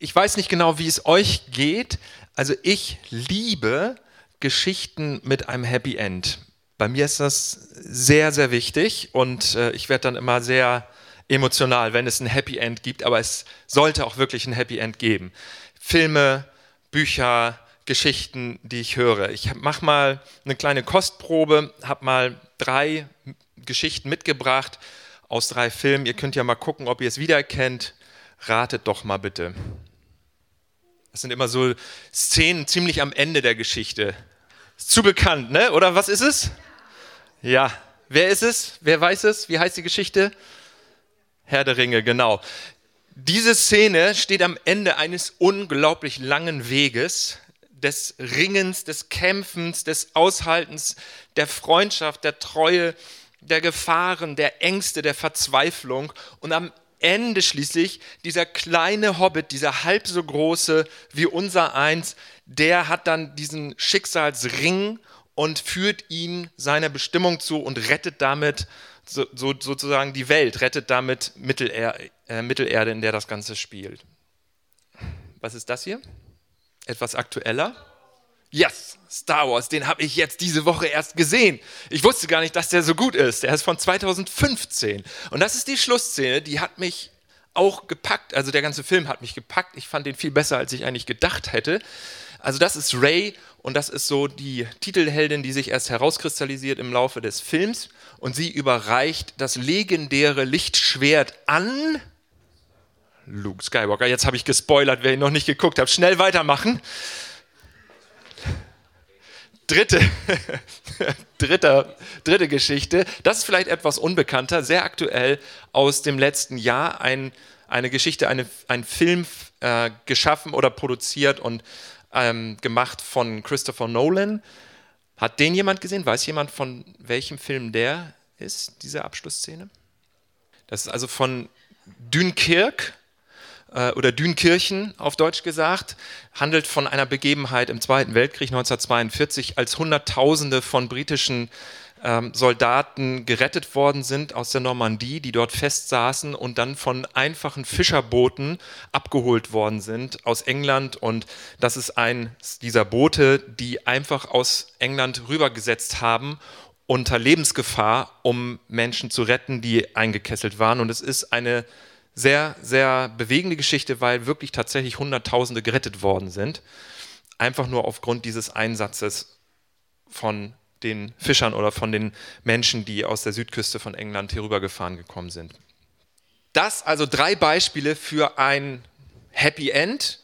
Ich weiß nicht genau, wie es euch geht. Also ich liebe Geschichten mit einem Happy End. Bei mir ist das sehr, sehr wichtig und äh, ich werde dann immer sehr emotional, wenn es ein Happy End gibt, aber es sollte auch wirklich ein Happy End geben. Filme, Bücher, Geschichten, die ich höre. Ich mache mal eine kleine Kostprobe, habe mal drei Geschichten mitgebracht aus drei Filmen. Ihr könnt ja mal gucken, ob ihr es wiedererkennt. Ratet doch mal bitte. Das sind immer so Szenen ziemlich am Ende der Geschichte. Ist zu bekannt, ne? Oder was ist es? Ja. Wer ist es? Wer weiß es? Wie heißt die Geschichte? Herr der Ringe, genau. Diese Szene steht am Ende eines unglaublich langen Weges, des Ringens, des Kämpfens, des Aushaltens, der Freundschaft, der Treue, der Gefahren, der Ängste, der Verzweiflung. Und am Ende schließlich dieser kleine Hobbit, dieser halb so große wie unser eins, der hat dann diesen Schicksalsring und führt ihn seiner Bestimmung zu und rettet damit so, so, sozusagen die Welt, rettet damit Mitteler, äh, Mittelerde, in der das Ganze spielt. Was ist das hier? Etwas aktueller? Yes, Star Wars, den habe ich jetzt diese Woche erst gesehen. Ich wusste gar nicht, dass der so gut ist. Der ist von 2015. Und das ist die Schlussszene, die hat mich auch gepackt. Also der ganze Film hat mich gepackt. Ich fand den viel besser, als ich eigentlich gedacht hätte. Also das ist Ray und das ist so die Titelheldin, die sich erst herauskristallisiert im Laufe des Films. Und sie überreicht das legendäre Lichtschwert an Luke Skywalker. Jetzt habe ich gespoilert, wer ihn noch nicht geguckt hat. Schnell weitermachen dritte, dritte, dritte Geschichte. Das ist vielleicht etwas unbekannter, sehr aktuell aus dem letzten Jahr. Ein, eine Geschichte, eine, ein Film äh, geschaffen oder produziert und ähm, gemacht von Christopher Nolan. Hat den jemand gesehen? Weiß jemand, von welchem Film der ist, diese Abschlussszene? Das ist also von Dunkirk äh, oder Dünkirchen auf Deutsch gesagt, handelt von einer Begebenheit im Zweiten Weltkrieg 1942, als Hunderttausende von britischen ähm, Soldaten gerettet worden sind aus der Normandie, die dort festsaßen und dann von einfachen Fischerbooten abgeholt worden sind aus England. Und das ist ein dieser Boote, die einfach aus England rübergesetzt haben unter Lebensgefahr, um Menschen zu retten, die eingekesselt waren. Und es ist eine sehr, sehr bewegende Geschichte, weil wirklich tatsächlich Hunderttausende gerettet worden sind. Einfach nur aufgrund dieses Einsatzes von den Fischern oder von den Menschen, die aus der Südküste von England hier rübergefahren gekommen sind. Das also drei Beispiele für ein Happy End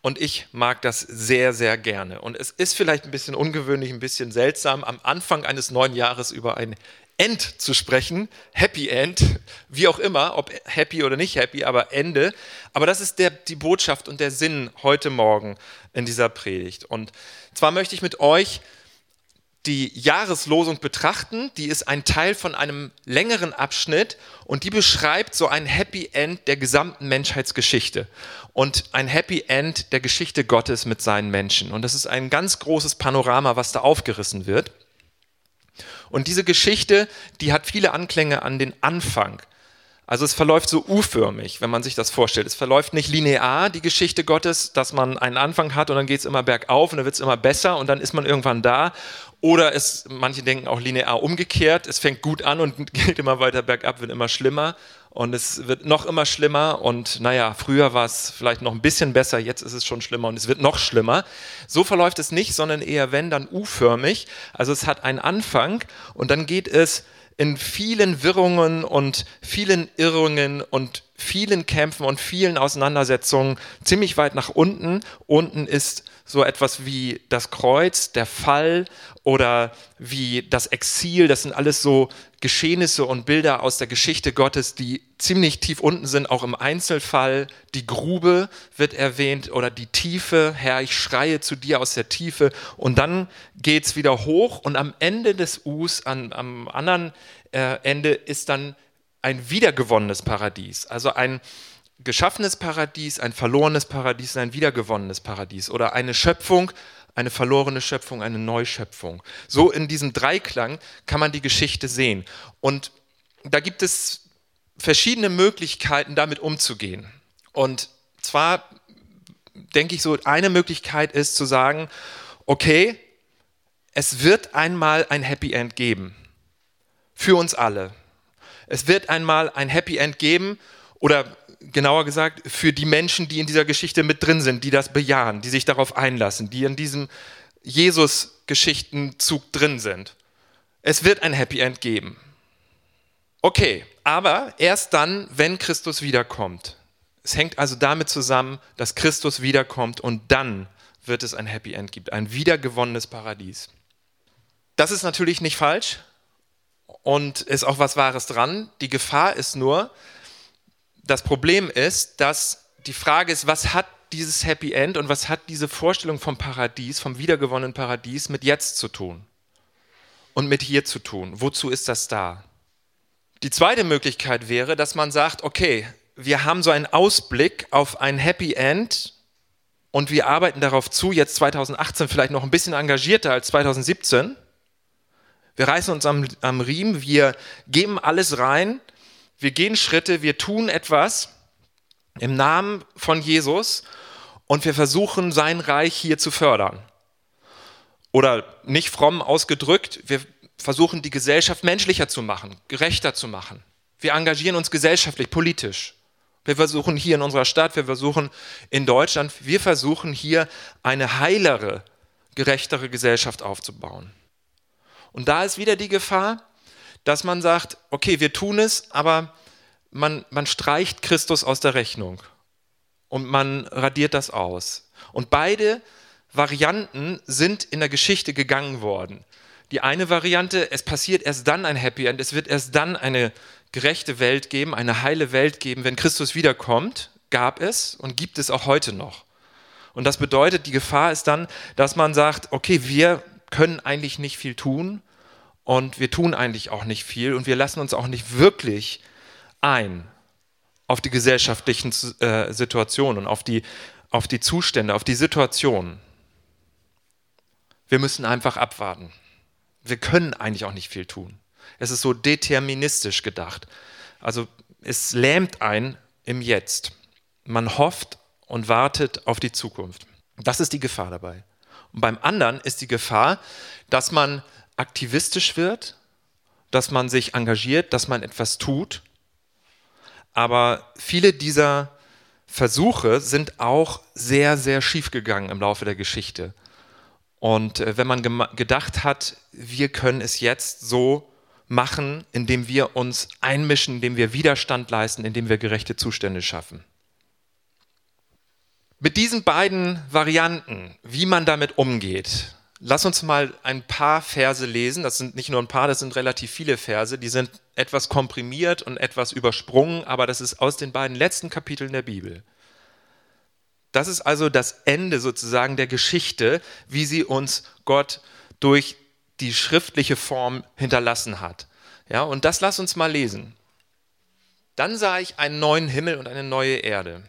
und ich mag das sehr, sehr gerne. Und es ist vielleicht ein bisschen ungewöhnlich, ein bisschen seltsam, am Anfang eines neuen Jahres über ein End zu sprechen, Happy End, wie auch immer, ob happy oder nicht happy, aber Ende. Aber das ist der, die Botschaft und der Sinn heute Morgen in dieser Predigt. Und zwar möchte ich mit euch die Jahreslosung betrachten. Die ist ein Teil von einem längeren Abschnitt und die beschreibt so ein Happy End der gesamten Menschheitsgeschichte und ein Happy End der Geschichte Gottes mit seinen Menschen. Und das ist ein ganz großes Panorama, was da aufgerissen wird. Und diese Geschichte, die hat viele Anklänge an den Anfang. Also es verläuft so U-förmig, wenn man sich das vorstellt. Es verläuft nicht linear, die Geschichte Gottes, dass man einen Anfang hat und dann geht es immer bergauf und dann wird es immer besser und dann ist man irgendwann da. Oder es, manche denken auch linear umgekehrt, es fängt gut an und geht immer weiter bergab, wird immer schlimmer und es wird noch immer schlimmer und naja, früher war es vielleicht noch ein bisschen besser, jetzt ist es schon schlimmer und es wird noch schlimmer. So verläuft es nicht, sondern eher wenn, dann U-förmig. Also es hat einen Anfang und dann geht es in vielen Wirrungen und vielen Irrungen und vielen Kämpfen und vielen Auseinandersetzungen ziemlich weit nach unten. Unten ist so etwas wie das Kreuz, der Fall oder wie das Exil. Das sind alles so Geschehnisse und Bilder aus der Geschichte Gottes, die ziemlich tief unten sind, auch im Einzelfall. Die Grube wird erwähnt oder die Tiefe. Herr, ich schreie zu dir aus der Tiefe. Und dann geht es wieder hoch und am Ende des Us, an, am anderen äh, Ende, ist dann ein wiedergewonnenes Paradies. Also ein geschaffenes Paradies, ein verlorenes Paradies, ein wiedergewonnenes Paradies oder eine Schöpfung, eine verlorene Schöpfung, eine Neuschöpfung. So in diesem Dreiklang kann man die Geschichte sehen. Und da gibt es verschiedene Möglichkeiten, damit umzugehen. Und zwar denke ich so, eine Möglichkeit ist zu sagen, okay, es wird einmal ein Happy End geben. Für uns alle. Es wird einmal ein Happy End geben oder genauer gesagt für die Menschen, die in dieser Geschichte mit drin sind, die das bejahen, die sich darauf einlassen, die in diesem Jesus-Geschichtenzug drin sind. Es wird ein Happy End geben. Okay, aber erst dann, wenn Christus wiederkommt. Es hängt also damit zusammen, dass Christus wiederkommt und dann wird es ein Happy End geben, ein wiedergewonnenes Paradies. Das ist natürlich nicht falsch und ist auch was Wahres dran. Die Gefahr ist nur, das Problem ist, dass die Frage ist, was hat dieses Happy End und was hat diese Vorstellung vom Paradies, vom wiedergewonnenen Paradies mit jetzt zu tun und mit hier zu tun? Wozu ist das da? Die zweite Möglichkeit wäre, dass man sagt, okay, wir haben so einen Ausblick auf ein Happy End und wir arbeiten darauf zu, jetzt 2018 vielleicht noch ein bisschen engagierter als 2017. Wir reißen uns am, am Riemen, wir geben alles rein, wir gehen Schritte, wir tun etwas im Namen von Jesus und wir versuchen, sein Reich hier zu fördern. Oder nicht fromm ausgedrückt, wir versuchen, die Gesellschaft menschlicher zu machen, gerechter zu machen. Wir engagieren uns gesellschaftlich, politisch. Wir versuchen hier in unserer Stadt, wir versuchen in Deutschland, wir versuchen hier eine heilere, gerechtere Gesellschaft aufzubauen. Und da ist wieder die Gefahr, dass man sagt, okay, wir tun es, aber man, man streicht Christus aus der Rechnung und man radiert das aus. Und beide Varianten sind in der Geschichte gegangen worden. Die eine Variante, es passiert erst dann ein Happy End, es wird erst dann eine gerechte Welt geben, eine heile Welt geben, wenn Christus wiederkommt, gab es und gibt es auch heute noch. Und das bedeutet, die Gefahr ist dann, dass man sagt, okay, wir können eigentlich nicht viel tun und wir tun eigentlich auch nicht viel und wir lassen uns auch nicht wirklich ein auf die gesellschaftlichen äh, Situationen, auf die, auf die Zustände, auf die Situationen. Wir müssen einfach abwarten. Wir können eigentlich auch nicht viel tun. Es ist so deterministisch gedacht. Also es lähmt ein im Jetzt. Man hofft und wartet auf die Zukunft. Das ist die Gefahr dabei. Und beim anderen ist die Gefahr, dass man aktivistisch wird, dass man sich engagiert, dass man etwas tut. Aber viele dieser Versuche sind auch sehr, sehr schief gegangen im Laufe der Geschichte. Und äh, wenn man gedacht hat, wir können es jetzt so machen, indem wir uns einmischen, indem wir Widerstand leisten, indem wir gerechte Zustände schaffen. Mit diesen beiden Varianten, wie man damit umgeht, lass uns mal ein paar Verse lesen. Das sind nicht nur ein paar, das sind relativ viele Verse. Die sind etwas komprimiert und etwas übersprungen, aber das ist aus den beiden letzten Kapiteln der Bibel. Das ist also das Ende sozusagen der Geschichte, wie sie uns Gott durch die schriftliche Form hinterlassen hat. Ja, und das lass uns mal lesen. Dann sah ich einen neuen Himmel und eine neue Erde.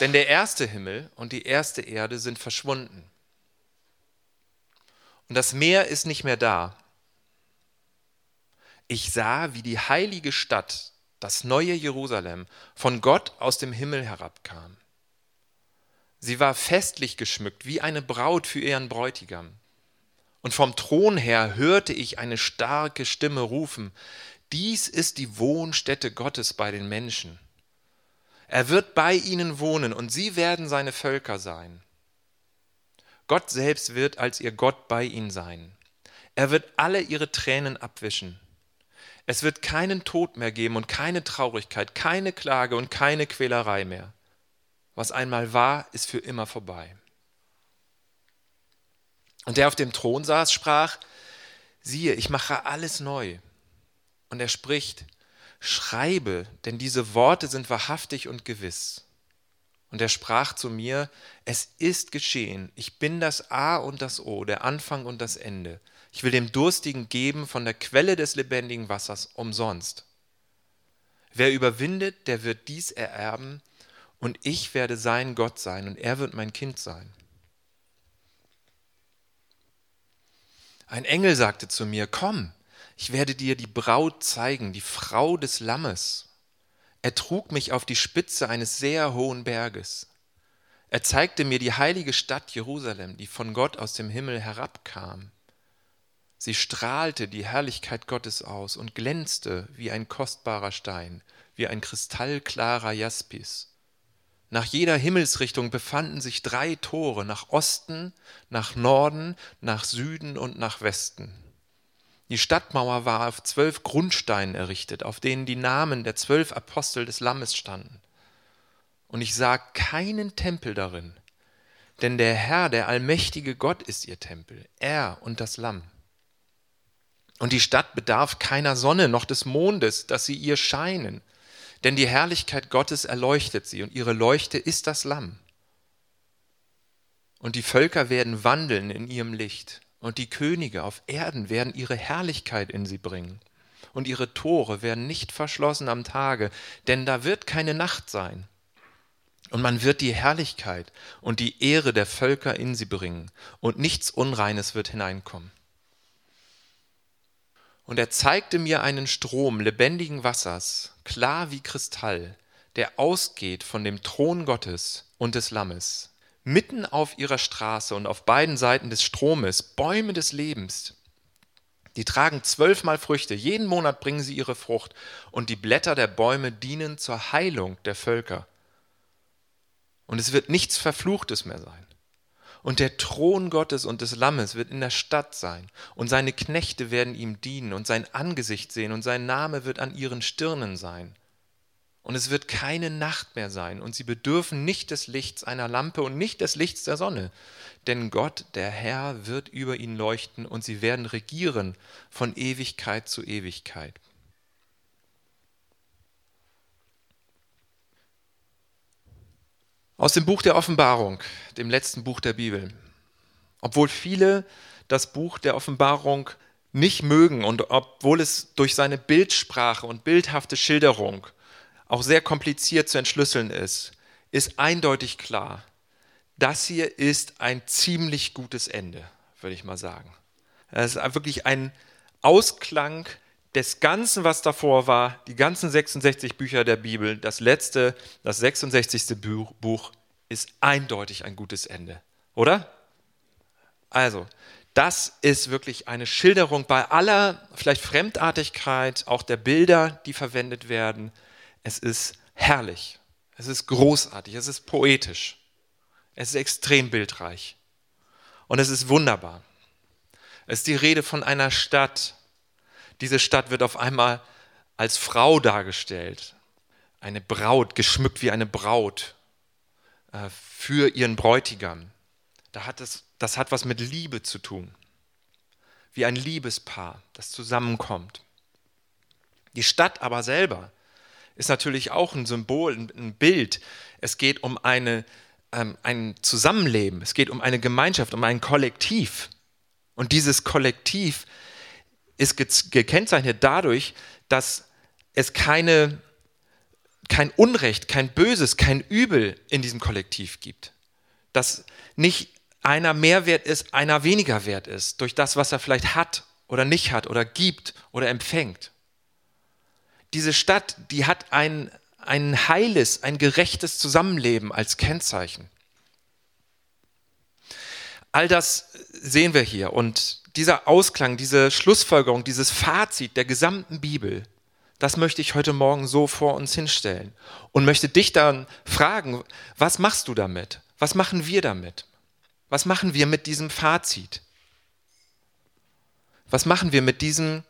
Denn der erste Himmel und die erste Erde sind verschwunden. Und das Meer ist nicht mehr da. Ich sah, wie die heilige Stadt, das neue Jerusalem, von Gott aus dem Himmel herabkam. Sie war festlich geschmückt wie eine Braut für ihren Bräutigam. Und vom Thron her hörte ich eine starke Stimme rufen, dies ist die Wohnstätte Gottes bei den Menschen. Er wird bei ihnen wohnen und sie werden seine Völker sein. Gott selbst wird als ihr Gott bei ihnen sein. Er wird alle ihre Tränen abwischen. Es wird keinen Tod mehr geben und keine Traurigkeit, keine Klage und keine Quälerei mehr. Was einmal war, ist für immer vorbei. Und der auf dem Thron saß, sprach, siehe, ich mache alles neu. Und er spricht, schreibe, denn diese Worte sind wahrhaftig und gewiss. Und er sprach zu mir, es ist geschehen, ich bin das A und das O, der Anfang und das Ende. Ich will dem Durstigen geben von der Quelle des lebendigen Wassers umsonst. Wer überwindet, der wird dies ererben, und ich werde sein Gott sein, und er wird mein Kind sein. Ein Engel sagte zu mir, komm, ich werde dir die Braut zeigen, die Frau des Lammes. Er trug mich auf die Spitze eines sehr hohen Berges. Er zeigte mir die heilige Stadt Jerusalem, die von Gott aus dem Himmel herabkam. Sie strahlte die Herrlichkeit Gottes aus und glänzte wie ein kostbarer Stein, wie ein kristallklarer Jaspis. Nach jeder Himmelsrichtung befanden sich drei Tore, nach Osten, nach Norden, nach Süden und nach Westen. Die Stadtmauer war auf zwölf Grundsteinen errichtet, auf denen die Namen der zwölf Apostel des Lammes standen. Und ich sah keinen Tempel darin, denn der Herr, der allmächtige Gott ist ihr Tempel, er und das Lamm. Und die Stadt bedarf keiner Sonne noch des Mondes, dass sie ihr scheinen, denn die Herrlichkeit Gottes erleuchtet sie und ihre Leuchte ist das Lamm. Und die Völker werden wandeln in ihrem Licht und die Könige auf Erden werden ihre Herrlichkeit in sie bringen. Und ihre Tore werden nicht verschlossen am Tage, denn da wird keine Nacht sein. Und man wird die Herrlichkeit und die Ehre der Völker in sie bringen, und nichts Unreines wird hineinkommen. Und er zeigte mir einen Strom lebendigen Wassers, klar wie Kristall, der ausgeht von dem Thron Gottes und des Lammes. Mitten auf ihrer Straße und auf beiden Seiten des Stromes Bäume des Lebens. Die tragen zwölfmal Früchte, jeden Monat bringen sie ihre Frucht, und die Blätter der Bäume dienen zur Heilung der Völker. Und es wird nichts Verfluchtes mehr sein. Und der Thron Gottes und des Lammes wird in der Stadt sein, und seine Knechte werden ihm dienen und sein Angesicht sehen, und sein Name wird an ihren Stirnen sein. Und es wird keine Nacht mehr sein, und sie bedürfen nicht des Lichts einer Lampe und nicht des Lichts der Sonne, denn Gott, der Herr, wird über ihnen leuchten, und sie werden regieren von Ewigkeit zu Ewigkeit. Aus dem Buch der Offenbarung, dem letzten Buch der Bibel. Obwohl viele das Buch der Offenbarung nicht mögen und obwohl es durch seine Bildsprache und bildhafte Schilderung auch sehr kompliziert zu entschlüsseln ist, ist eindeutig klar, das hier ist ein ziemlich gutes Ende, würde ich mal sagen. Es ist wirklich ein Ausklang des Ganzen, was davor war, die ganzen 66 Bücher der Bibel, das letzte, das 66. Buch, ist eindeutig ein gutes Ende, oder? Also, das ist wirklich eine Schilderung bei aller vielleicht Fremdartigkeit, auch der Bilder, die verwendet werden. Es ist herrlich, es ist großartig, es ist poetisch, es ist extrem bildreich und es ist wunderbar. Es ist die Rede von einer Stadt, diese Stadt wird auf einmal als Frau dargestellt. Eine Braut, geschmückt wie eine Braut äh, für ihren Bräutigam. Da hat es, das hat was mit Liebe zu tun. Wie ein Liebespaar, das zusammenkommt. Die Stadt aber selber ist natürlich auch ein Symbol, ein Bild. Es geht um eine, ähm, ein Zusammenleben, es geht um eine Gemeinschaft, um ein Kollektiv. Und dieses Kollektiv ist gekennzeichnet dadurch, dass es keine, kein Unrecht, kein Böses, kein Übel in diesem Kollektiv gibt. Dass nicht einer mehr wert ist, einer weniger wert ist, durch das, was er vielleicht hat oder nicht hat oder gibt oder empfängt. Diese Stadt, die hat ein, ein heiles, ein gerechtes Zusammenleben als Kennzeichen. All das sehen wir hier und dieser Ausklang, diese Schlussfolgerung, dieses Fazit der gesamten Bibel, das möchte ich heute Morgen so vor uns hinstellen und möchte dich dann fragen, was machst du damit? Was machen wir damit? Was machen wir mit diesem Fazit? Was machen wir mit diesem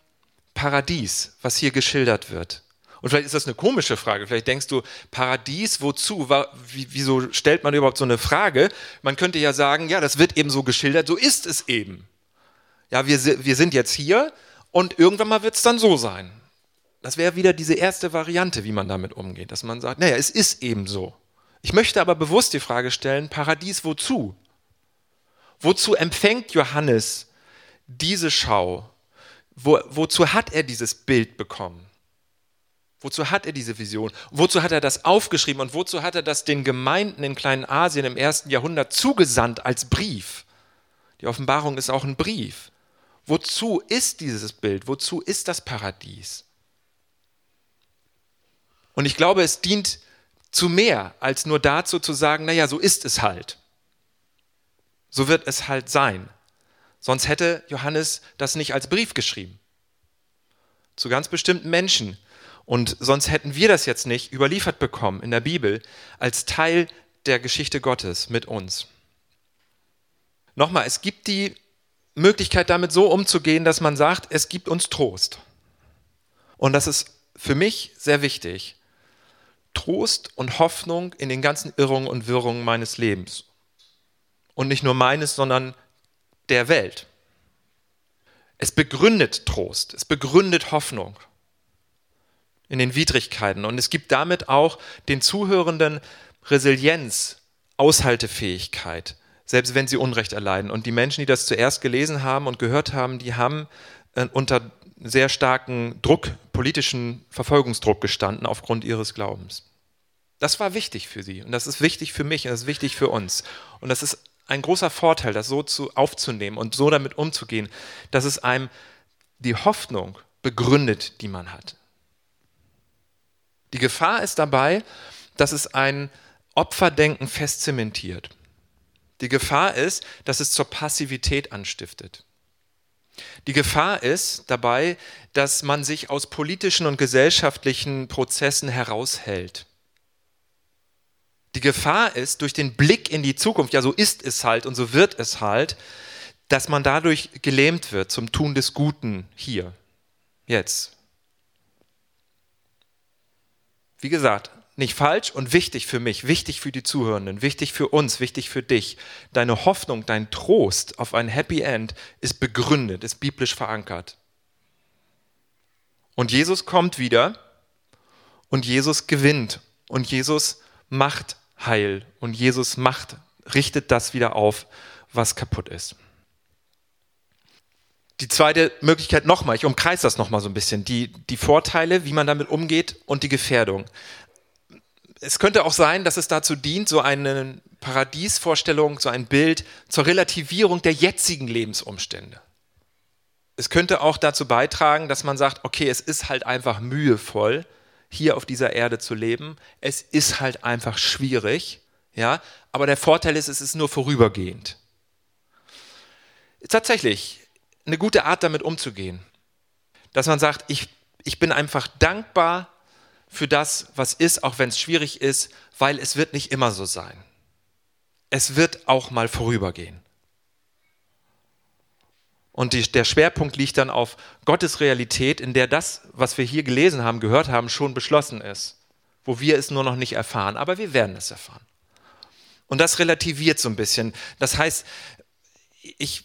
Paradies, was hier geschildert wird? Und vielleicht ist das eine komische Frage. Vielleicht denkst du, Paradies, wozu? Wieso stellt man überhaupt so eine Frage? Man könnte ja sagen, ja, das wird eben so geschildert, so ist es eben ja, wir, wir sind jetzt hier und irgendwann mal wird es dann so sein. Das wäre wieder diese erste Variante, wie man damit umgeht, dass man sagt, naja, es ist eben so. Ich möchte aber bewusst die Frage stellen, Paradies wozu? Wozu empfängt Johannes diese Schau? Wo, wozu hat er dieses Bild bekommen? Wozu hat er diese Vision? Wozu hat er das aufgeschrieben und wozu hat er das den Gemeinden in Kleinasien im ersten Jahrhundert zugesandt als Brief? Die Offenbarung ist auch ein Brief. Wozu ist dieses Bild? Wozu ist das Paradies? Und ich glaube, es dient zu mehr als nur dazu zu sagen, naja, so ist es halt. So wird es halt sein. Sonst hätte Johannes das nicht als Brief geschrieben. Zu ganz bestimmten Menschen. Und sonst hätten wir das jetzt nicht überliefert bekommen in der Bibel als Teil der Geschichte Gottes mit uns. Nochmal, es gibt die Möglichkeit, damit so umzugehen, dass man sagt, es gibt uns Trost. Und das ist für mich sehr wichtig. Trost und Hoffnung in den ganzen Irrungen und Wirrungen meines Lebens. Und nicht nur meines, sondern der Welt. Es begründet Trost, es begründet Hoffnung in den Widrigkeiten und es gibt damit auch den Zuhörenden Resilienz, Aushaltefähigkeit, selbst wenn sie Unrecht erleiden. Und die Menschen, die das zuerst gelesen haben und gehört haben, die haben äh, unter sehr starken Druck, politischen Verfolgungsdruck gestanden aufgrund ihres Glaubens. Das war wichtig für sie und das ist wichtig für mich und das ist wichtig für uns. Und das ist ein großer Vorteil, das so zu, aufzunehmen und so damit umzugehen, dass es einem die Hoffnung begründet, die man hat. Die Gefahr ist dabei, dass es ein Opferdenken festzementiert. Die Gefahr ist, dass es zur Passivität anstiftet. Die Gefahr ist dabei, dass man sich aus politischen und gesellschaftlichen Prozessen heraushält. Die Gefahr ist, durch den Blick in die Zukunft, ja so ist es halt und so wird es halt, dass man dadurch gelähmt wird zum Tun des Guten hier, jetzt. Wie gesagt, nicht falsch und wichtig für mich, wichtig für die Zuhörenden, wichtig für uns, wichtig für dich. Deine Hoffnung, dein Trost auf ein Happy End ist begründet, ist biblisch verankert. Und Jesus kommt wieder und Jesus gewinnt und Jesus macht Heil und Jesus macht, richtet das wieder auf, was kaputt ist. Die zweite Möglichkeit nochmal, ich umkreise das nochmal so ein bisschen, die, die Vorteile, wie man damit umgeht und die Gefährdung es könnte auch sein, dass es dazu dient, so eine Paradiesvorstellung, so ein Bild zur Relativierung der jetzigen Lebensumstände. Es könnte auch dazu beitragen, dass man sagt, okay, es ist halt einfach mühevoll, hier auf dieser Erde zu leben. Es ist halt einfach schwierig, ja, aber der Vorteil ist, es ist nur vorübergehend. Tatsächlich eine gute Art, damit umzugehen. Dass man sagt, ich, ich bin einfach dankbar für das, was ist, auch wenn es schwierig ist, weil es wird nicht immer so sein. Es wird auch mal vorübergehen. Und die, der Schwerpunkt liegt dann auf Gottes Realität, in der das, was wir hier gelesen haben, gehört haben, schon beschlossen ist, wo wir es nur noch nicht erfahren, aber wir werden es erfahren. Und das relativiert so ein bisschen. Das heißt, ich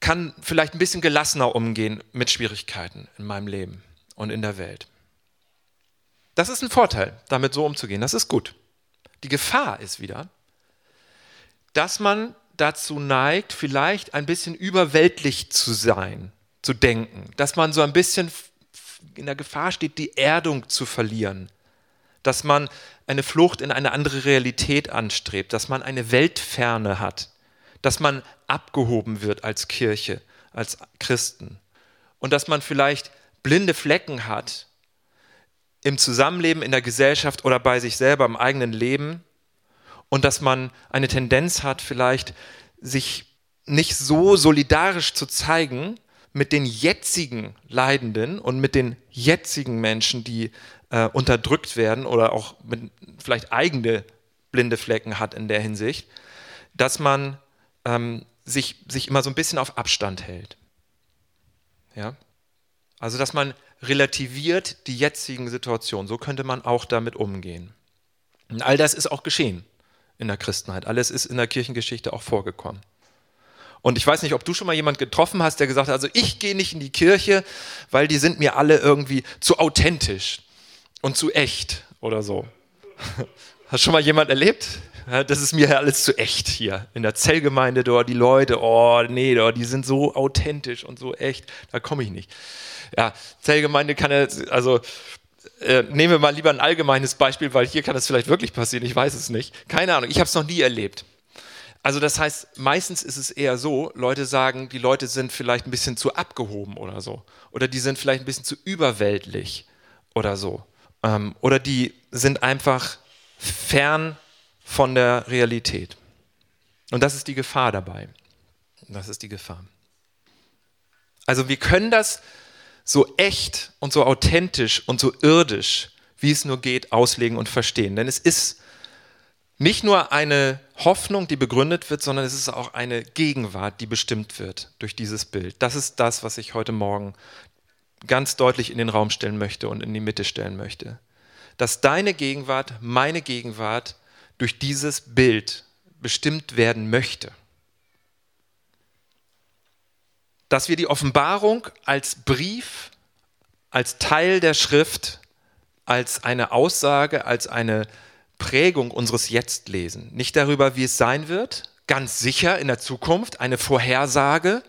kann vielleicht ein bisschen gelassener umgehen mit Schwierigkeiten in meinem Leben und in der Welt. Das ist ein Vorteil, damit so umzugehen. Das ist gut. Die Gefahr ist wieder, dass man dazu neigt, vielleicht ein bisschen überweltlich zu sein, zu denken, dass man so ein bisschen in der Gefahr steht, die Erdung zu verlieren, dass man eine Flucht in eine andere Realität anstrebt, dass man eine Weltferne hat, dass man abgehoben wird als Kirche, als Christen. Und dass man vielleicht blinde Flecken hat im Zusammenleben, in der Gesellschaft oder bei sich selber im eigenen Leben und dass man eine Tendenz hat, vielleicht sich nicht so solidarisch zu zeigen mit den jetzigen Leidenden und mit den jetzigen Menschen, die äh, unterdrückt werden oder auch mit vielleicht eigene blinde Flecken hat in der Hinsicht, dass man ähm, sich, sich immer so ein bisschen auf Abstand hält. Ja? Also, dass man relativiert die jetzigen Situationen. So könnte man auch damit umgehen. Und all das ist auch geschehen in der Christenheit. Alles ist in der Kirchengeschichte auch vorgekommen. Und ich weiß nicht, ob du schon mal jemand getroffen hast, der gesagt hat, also ich gehe nicht in die Kirche, weil die sind mir alle irgendwie zu authentisch und zu echt oder so. Hast schon mal jemand erlebt? Das ist mir alles zu echt hier. In der Zellgemeinde dort, die Leute, oh nee, die sind so authentisch und so echt, da komme ich nicht ja, Zellgemeinde kann ja, also äh, nehmen wir mal lieber ein allgemeines Beispiel, weil hier kann es vielleicht wirklich passieren, ich weiß es nicht. Keine Ahnung, ich habe es noch nie erlebt. Also das heißt, meistens ist es eher so, Leute sagen, die Leute sind vielleicht ein bisschen zu abgehoben oder so. Oder die sind vielleicht ein bisschen zu überweltlich oder so. Ähm, oder die sind einfach fern von der Realität. Und das ist die Gefahr dabei. Das ist die Gefahr. Also wir können das so echt und so authentisch und so irdisch, wie es nur geht, auslegen und verstehen. Denn es ist nicht nur eine Hoffnung, die begründet wird, sondern es ist auch eine Gegenwart, die bestimmt wird durch dieses Bild. Das ist das, was ich heute Morgen ganz deutlich in den Raum stellen möchte und in die Mitte stellen möchte. Dass deine Gegenwart, meine Gegenwart durch dieses Bild bestimmt werden möchte. Dass wir die Offenbarung als Brief, als Teil der Schrift, als eine Aussage, als eine Prägung unseres Jetzt lesen. Nicht darüber, wie es sein wird, ganz sicher in der Zukunft, eine Vorhersage.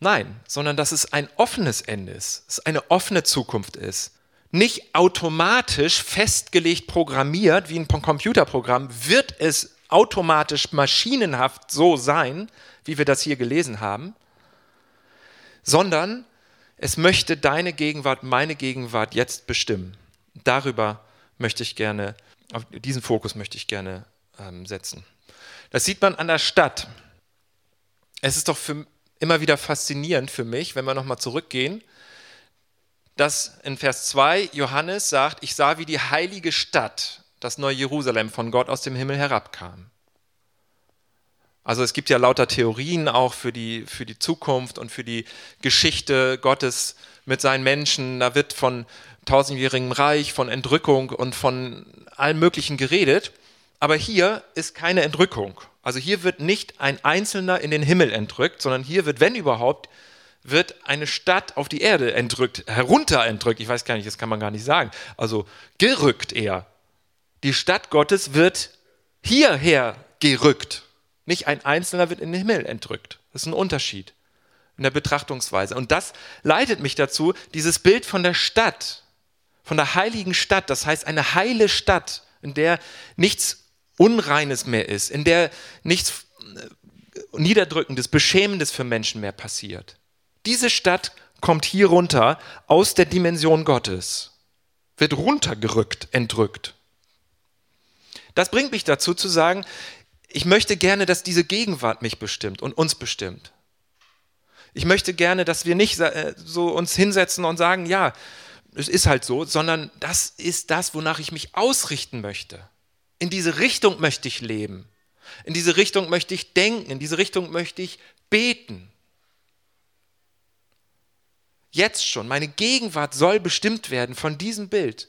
Nein, sondern dass es ein offenes Ende ist, es eine offene Zukunft ist. Nicht automatisch festgelegt programmiert wie ein Computerprogramm, wird es automatisch maschinenhaft so sein, wie wir das hier gelesen haben, sondern es möchte deine Gegenwart, meine Gegenwart jetzt bestimmen. Darüber möchte ich gerne auf diesen Fokus möchte ich gerne ähm, setzen. Das sieht man an der Stadt. Es ist doch für, immer wieder faszinierend für mich, wenn wir nochmal zurückgehen, dass in Vers 2 Johannes sagt, ich sah, wie die heilige Stadt, das neue Jerusalem, von Gott aus dem Himmel herabkam. Also es gibt ja lauter Theorien auch für die, für die Zukunft und für die Geschichte Gottes mit seinen Menschen. Da wird von tausendjährigem Reich, von Entrückung und von allem Möglichen geredet, aber hier ist keine Entrückung. Also hier wird nicht ein Einzelner in den Himmel entrückt, sondern hier wird, wenn überhaupt, wird eine Stadt auf die Erde entrückt, herunter entrückt. Ich weiß gar nicht, das kann man gar nicht sagen. Also gerückt eher. Die Stadt Gottes wird hierher gerückt. Nicht ein Einzelner wird in den Himmel entrückt. Das ist ein Unterschied in der Betrachtungsweise. Und das leitet mich dazu, dieses Bild von der Stadt, von der heiligen Stadt, das heißt eine heile Stadt, in der nichts Unreines mehr ist, in der nichts äh, Niederdrückendes, Beschämendes für Menschen mehr passiert. Diese Stadt kommt hier runter aus der Dimension Gottes, wird runtergerückt, entrückt. Das bringt mich dazu zu sagen, ich möchte gerne, dass diese Gegenwart mich bestimmt und uns bestimmt. Ich möchte gerne, dass wir nicht äh, so uns hinsetzen und sagen, ja, es ist halt so, sondern das ist das, wonach ich mich ausrichten möchte. In diese Richtung möchte ich leben. In diese Richtung möchte ich denken. In diese Richtung möchte ich beten. Jetzt schon. Meine Gegenwart soll bestimmt werden von diesem Bild.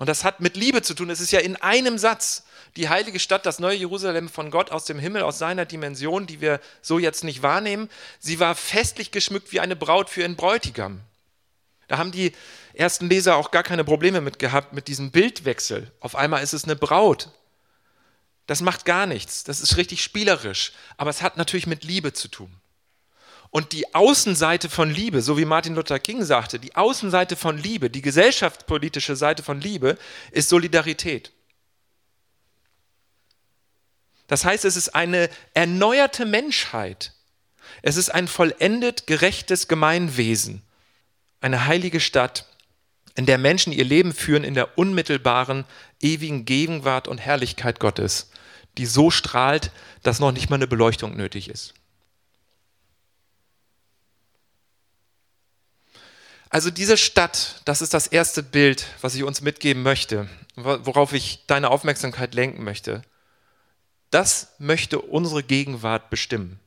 Und das hat mit Liebe zu tun. Es ist ja in einem Satz die heilige Stadt, das neue Jerusalem von Gott aus dem Himmel, aus seiner Dimension, die wir so jetzt nicht wahrnehmen. Sie war festlich geschmückt wie eine Braut für ihren Bräutigam. Da haben die ersten Leser auch gar keine Probleme mit gehabt, mit diesem Bildwechsel. Auf einmal ist es eine Braut. Das macht gar nichts. Das ist richtig spielerisch. Aber es hat natürlich mit Liebe zu tun. Und die Außenseite von Liebe, so wie Martin Luther King sagte, die Außenseite von Liebe, die gesellschaftspolitische Seite von Liebe ist Solidarität. Das heißt, es ist eine erneuerte Menschheit. Es ist ein vollendet gerechtes Gemeinwesen eine heilige Stadt, in der Menschen ihr Leben führen in der unmittelbaren, ewigen Gegenwart und Herrlichkeit Gottes, die so strahlt, dass noch nicht mal eine Beleuchtung nötig ist. Also diese Stadt, das ist das erste Bild, was ich uns mitgeben möchte, worauf ich deine Aufmerksamkeit lenken möchte. Das möchte unsere Gegenwart bestimmen.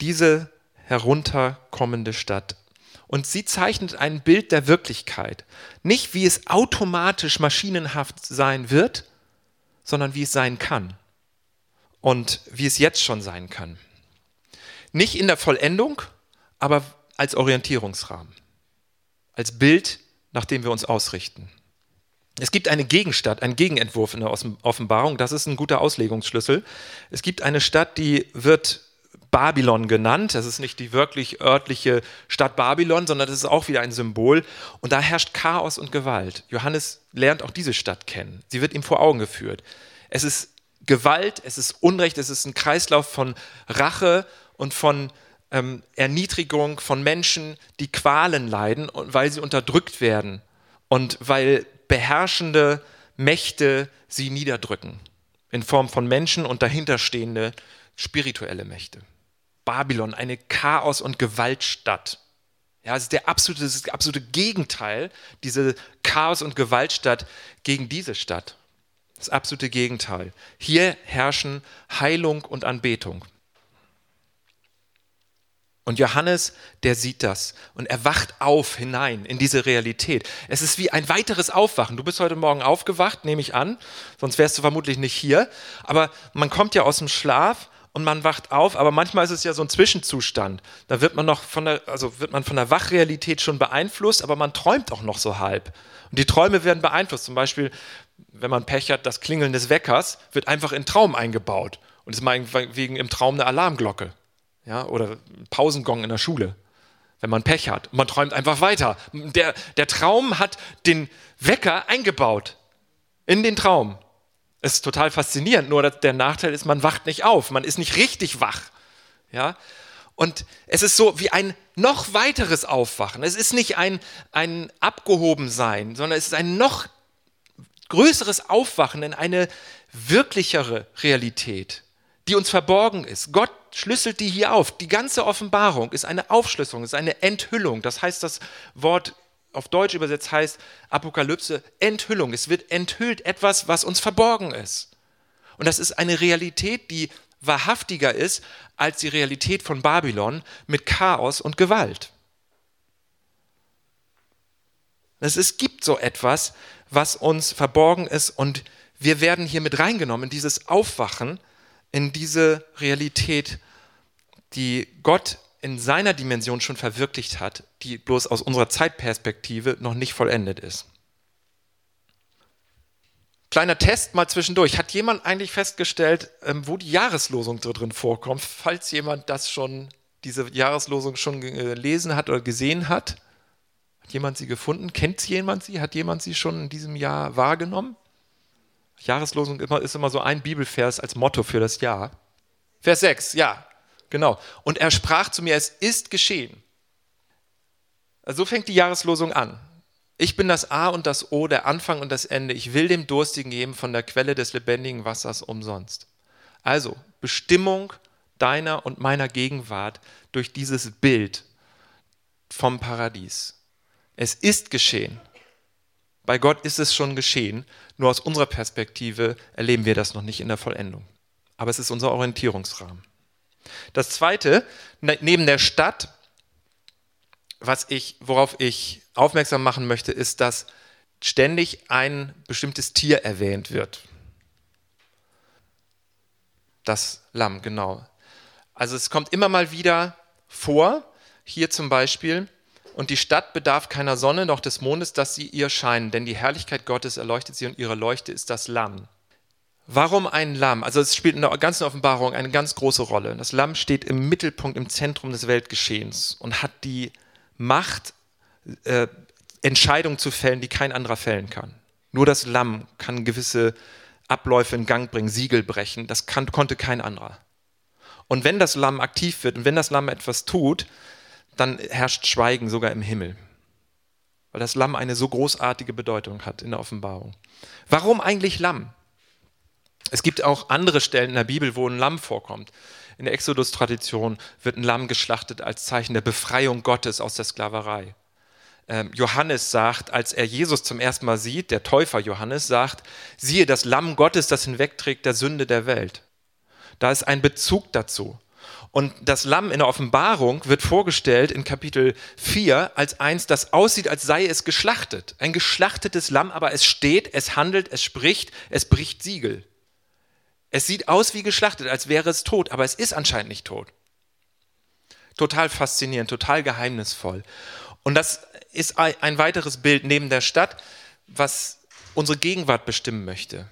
Diese herunterkommende Stadt. Und sie zeichnet ein Bild der Wirklichkeit. Nicht wie es automatisch maschinenhaft sein wird, sondern wie es sein kann. Und wie es jetzt schon sein kann. Nicht in der Vollendung, aber als Orientierungsrahmen. Als Bild, nach dem wir uns ausrichten. Es gibt eine Gegenstadt, einen Gegenentwurf in der Offenbarung. Das ist ein guter Auslegungsschlüssel. Es gibt eine Stadt, die wird Babylon genannt. Das ist nicht die wirklich örtliche Stadt Babylon, sondern das ist auch wieder ein Symbol. Und da herrscht Chaos und Gewalt. Johannes lernt auch diese Stadt kennen. Sie wird ihm vor Augen geführt. Es ist Gewalt, es ist Unrecht, es ist ein Kreislauf von Rache und von ähm, Erniedrigung von Menschen, die Qualen leiden, weil sie unterdrückt werden und weil beherrschende Mächte sie niederdrücken. In Form von Menschen und dahinterstehende spirituelle Mächte. Babylon, eine Chaos- und Gewaltstadt. Ja, es ist der absolute, das, das absolute Gegenteil, diese Chaos- und Gewaltstadt gegen diese Stadt. Das absolute Gegenteil. Hier herrschen Heilung und Anbetung. Und Johannes, der sieht das und er wacht auf hinein in diese Realität. Es ist wie ein weiteres Aufwachen. Du bist heute Morgen aufgewacht, nehme ich an, sonst wärst du vermutlich nicht hier. Aber man kommt ja aus dem Schlaf und man wacht auf, aber manchmal ist es ja so ein Zwischenzustand. Da wird man noch von der, also wird man von der Wachrealität schon beeinflusst, aber man träumt auch noch so halb. Und die Träume werden beeinflusst. Zum Beispiel, wenn man Pech hat, das Klingeln des Weckers wird einfach in Traum eingebaut. Und ist meinetwegen im Traum eine Alarmglocke. Ja, oder Pausengong in der Schule, wenn man Pech hat. Man träumt einfach weiter. Der, der Traum hat den Wecker eingebaut in den Traum. Es ist total faszinierend, nur der Nachteil ist, man wacht nicht auf, man ist nicht richtig wach. Ja? Und es ist so wie ein noch weiteres Aufwachen. Es ist nicht ein, ein Abgehobensein, sondern es ist ein noch größeres Aufwachen in eine wirklichere Realität, die uns verborgen ist. Gott schlüsselt die hier auf. Die ganze Offenbarung ist eine Aufschlüsselung, ist eine Enthüllung. Das heißt, das Wort auf Deutsch übersetzt heißt Apokalypse Enthüllung. Es wird enthüllt etwas, was uns verborgen ist. Und das ist eine Realität, die wahrhaftiger ist als die Realität von Babylon mit Chaos und Gewalt. Es gibt so etwas, was uns verborgen ist und wir werden hier mit reingenommen in dieses Aufwachen, in diese Realität, die Gott in seiner Dimension schon verwirklicht hat, die bloß aus unserer Zeitperspektive noch nicht vollendet ist. Kleiner Test mal zwischendurch. Hat jemand eigentlich festgestellt, ähm, wo die Jahreslosung drin vorkommt, falls jemand das schon, diese Jahreslosung schon gelesen hat oder gesehen hat? Hat jemand sie gefunden? Kennt jemand sie? Hat jemand sie schon in diesem Jahr wahrgenommen? Jahreslosung ist immer so ein Bibelvers als Motto für das Jahr. Vers 6, ja, Genau. Und er sprach zu mir, es ist geschehen. Also so fängt die Jahreslosung an. Ich bin das A und das O, der Anfang und das Ende. Ich will dem Durstigen geben von der Quelle des lebendigen Wassers umsonst. Also Bestimmung deiner und meiner Gegenwart durch dieses Bild vom Paradies. Es ist geschehen. Bei Gott ist es schon geschehen, nur aus unserer Perspektive erleben wir das noch nicht in der Vollendung. Aber es ist unser Orientierungsrahmen. Das zweite, ne, neben der Stadt, was ich, worauf ich aufmerksam machen möchte, ist, dass ständig ein bestimmtes Tier erwähnt wird. Das Lamm, genau. Also es kommt immer mal wieder vor, hier zum Beispiel, und die Stadt bedarf keiner Sonne noch des Mondes, dass sie ihr scheinen, denn die Herrlichkeit Gottes erleuchtet sie und ihre Leuchte ist das Lamm. Warum ein Lamm? Also es spielt in der ganzen Offenbarung eine ganz große Rolle. Das Lamm steht im Mittelpunkt, im Zentrum des Weltgeschehens und hat die Macht, äh, Entscheidungen zu fällen, die kein anderer fällen kann. Nur das Lamm kann gewisse Abläufe in Gang bringen, Siegel brechen. Das kann, konnte kein anderer. Und wenn das Lamm aktiv wird und wenn das Lamm etwas tut, dann herrscht Schweigen sogar im Himmel. Weil das Lamm eine so großartige Bedeutung hat in der Offenbarung. Warum eigentlich Lamm? Es gibt auch andere Stellen in der Bibel, wo ein Lamm vorkommt. In der Exodus-Tradition wird ein Lamm geschlachtet als Zeichen der Befreiung Gottes aus der Sklaverei. Ähm, Johannes sagt, als er Jesus zum ersten Mal sieht, der Täufer Johannes sagt, siehe das Lamm Gottes, das hinwegträgt der Sünde der Welt. Da ist ein Bezug dazu. Und das Lamm in der Offenbarung wird vorgestellt in Kapitel 4 als eins, das aussieht, als sei es geschlachtet. Ein geschlachtetes Lamm, aber es steht, es handelt, es spricht, es bricht Siegel. Es sieht aus wie geschlachtet, als wäre es tot, aber es ist anscheinend nicht tot. Total faszinierend, total geheimnisvoll. Und das ist ein weiteres Bild neben der Stadt, was unsere Gegenwart bestimmen möchte.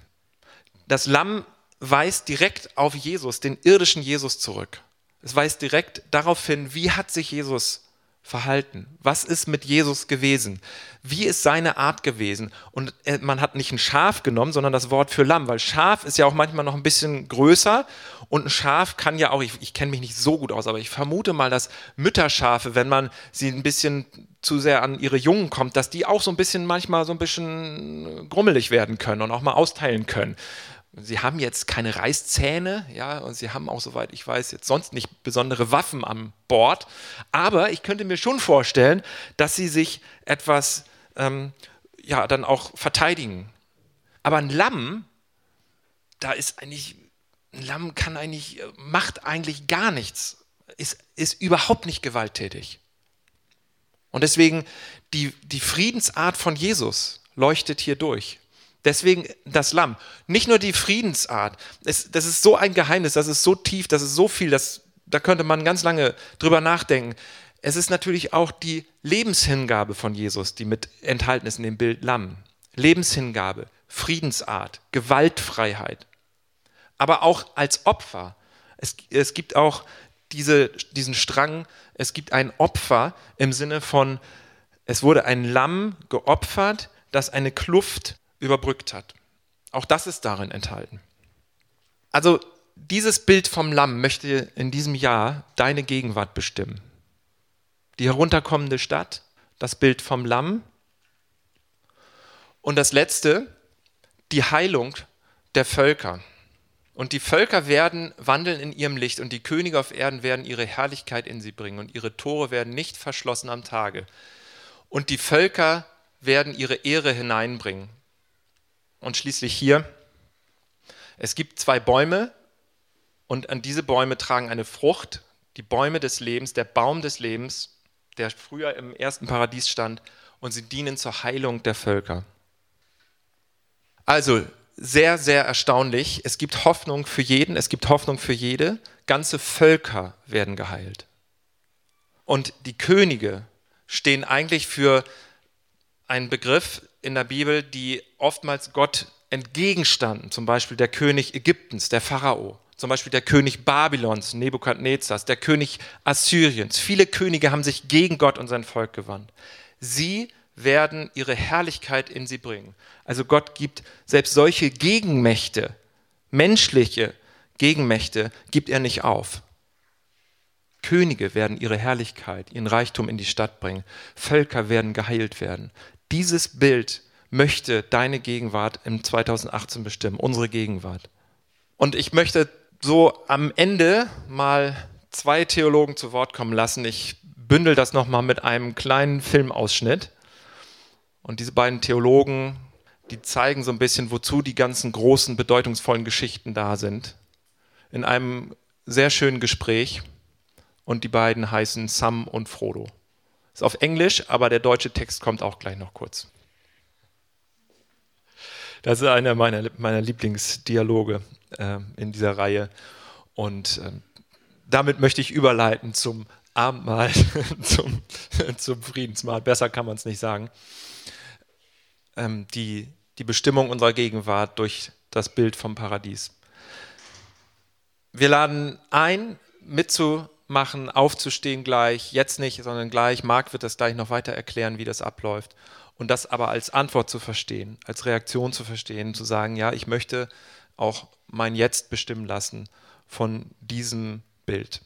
Das Lamm weist direkt auf Jesus, den irdischen Jesus zurück. Es weist direkt darauf hin, wie hat sich Jesus verhalten? Was ist mit Jesus gewesen? Wie ist seine Art gewesen? Und äh, man hat nicht ein Schaf genommen, sondern das Wort für Lamm, weil Schaf ist ja auch manchmal noch ein bisschen größer und ein Schaf kann ja auch, ich, ich kenne mich nicht so gut aus, aber ich vermute mal, dass Mütterschafe, wenn man sie ein bisschen zu sehr an ihre Jungen kommt, dass die auch so ein bisschen manchmal so ein bisschen grummelig werden können und auch mal austeilen können. Sie haben jetzt keine Reißzähne, ja, und sie haben auch, soweit ich weiß, jetzt sonst nicht besondere Waffen an Bord. Aber ich könnte mir schon vorstellen, dass sie sich etwas, ähm, ja, dann auch verteidigen. Aber ein Lamm, da ist eigentlich, ein Lamm kann eigentlich, macht eigentlich gar nichts, ist, ist überhaupt nicht gewalttätig. Und deswegen die, die Friedensart von Jesus leuchtet hier durch. Deswegen das Lamm. Nicht nur die Friedensart. Es, das ist so ein Geheimnis, das ist so tief, das ist so viel, das, da könnte man ganz lange drüber nachdenken. Es ist natürlich auch die Lebenshingabe von Jesus, die mit enthalten ist in dem Bild Lamm. Lebenshingabe, Friedensart, Gewaltfreiheit. Aber auch als Opfer. Es, es gibt auch diese, diesen Strang, es gibt ein Opfer im Sinne von, es wurde ein Lamm geopfert, das eine Kluft überbrückt hat. Auch das ist darin enthalten. Also dieses Bild vom Lamm möchte in diesem Jahr deine Gegenwart bestimmen. Die herunterkommende Stadt, das Bild vom Lamm und das letzte, die Heilung der Völker. Und die Völker werden wandeln in ihrem Licht und die Könige auf Erden werden ihre Herrlichkeit in sie bringen und ihre Tore werden nicht verschlossen am Tage. Und die Völker werden ihre Ehre hineinbringen. Und schließlich hier, es gibt zwei Bäume und an diese Bäume tragen eine Frucht, die Bäume des Lebens, der Baum des Lebens, der früher im ersten Paradies stand, und sie dienen zur Heilung der Völker. Also sehr, sehr erstaunlich. Es gibt Hoffnung für jeden, es gibt Hoffnung für jede. Ganze Völker werden geheilt. Und die Könige stehen eigentlich für einen Begriff, in der Bibel, die oftmals Gott entgegenstanden, zum Beispiel der König Ägyptens, der Pharao, zum Beispiel der König Babylons, Nebukadnezars, der König Assyriens. Viele Könige haben sich gegen Gott und sein Volk gewandt. Sie werden ihre Herrlichkeit in sie bringen. Also Gott gibt selbst solche Gegenmächte, menschliche Gegenmächte, gibt er nicht auf. Könige werden ihre Herrlichkeit, ihren Reichtum in die Stadt bringen. Völker werden geheilt werden. Dieses Bild möchte deine Gegenwart im 2018 bestimmen, unsere Gegenwart. Und ich möchte so am Ende mal zwei Theologen zu Wort kommen lassen. Ich bündel das nochmal mit einem kleinen Filmausschnitt. Und diese beiden Theologen, die zeigen so ein bisschen, wozu die ganzen großen, bedeutungsvollen Geschichten da sind. In einem sehr schönen Gespräch. Und die beiden heißen Sam und Frodo. Ist auf Englisch, aber der deutsche Text kommt auch gleich noch kurz. Das ist einer meiner, meiner Lieblingsdialoge äh, in dieser Reihe. Und äh, damit möchte ich überleiten zum Abendmahl, zum, zum Friedensmahl. Besser kann man es nicht sagen. Ähm, die, die Bestimmung unserer Gegenwart durch das Bild vom Paradies. Wir laden ein, mitzu machen, aufzustehen gleich, jetzt nicht, sondern gleich. Marc wird das gleich noch weiter erklären, wie das abläuft. Und das aber als Antwort zu verstehen, als Reaktion zu verstehen, zu sagen, ja, ich möchte auch mein Jetzt bestimmen lassen von diesem Bild.